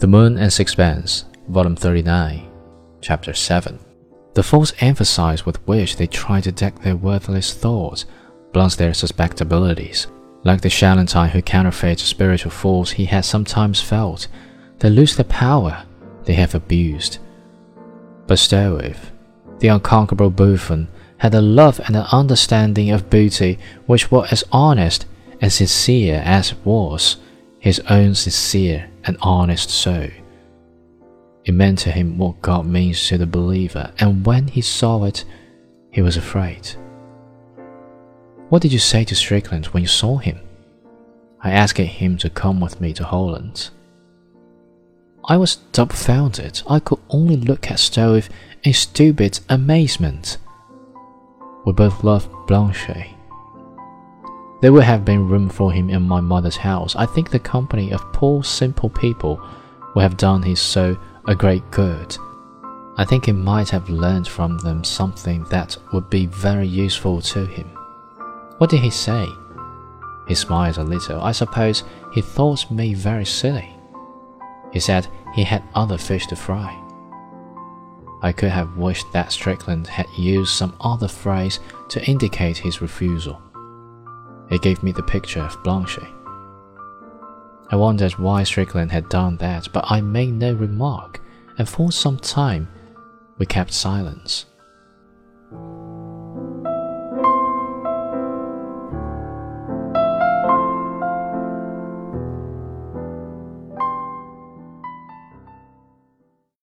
The Moon and Sixpence, Volume 39, Chapter 7. The false emphasis with which they try to deck their worthless thoughts blunts their susceptibilities. Like the charlatan who counterfeits spiritual force he has sometimes felt, they lose the power they have abused. But Stroeve, the unconquerable buffoon, had a love and an understanding of beauty which were as honest and sincere as it was his own sincere and honest soul. It meant to him what God means to the believer, and when he saw it, he was afraid. What did you say to Strickland when you saw him? I asked him to come with me to Holland. I was dumbfounded. I could only look at Stroeve in stupid amazement. We both loved Blanche. There would have been room for him in my mother's house. I think the company of poor, simple people would have done his soul a great good. I think he might have learned from them something that would be very useful to him. What did he say? He smiled a little. I suppose he thought me very silly. He said he had other fish to fry. I could have wished that Strickland had used some other phrase to indicate his refusal. It gave me the picture of Blanche. I wondered why Strickland had done that, but I made no remark, and for some time we kept silence.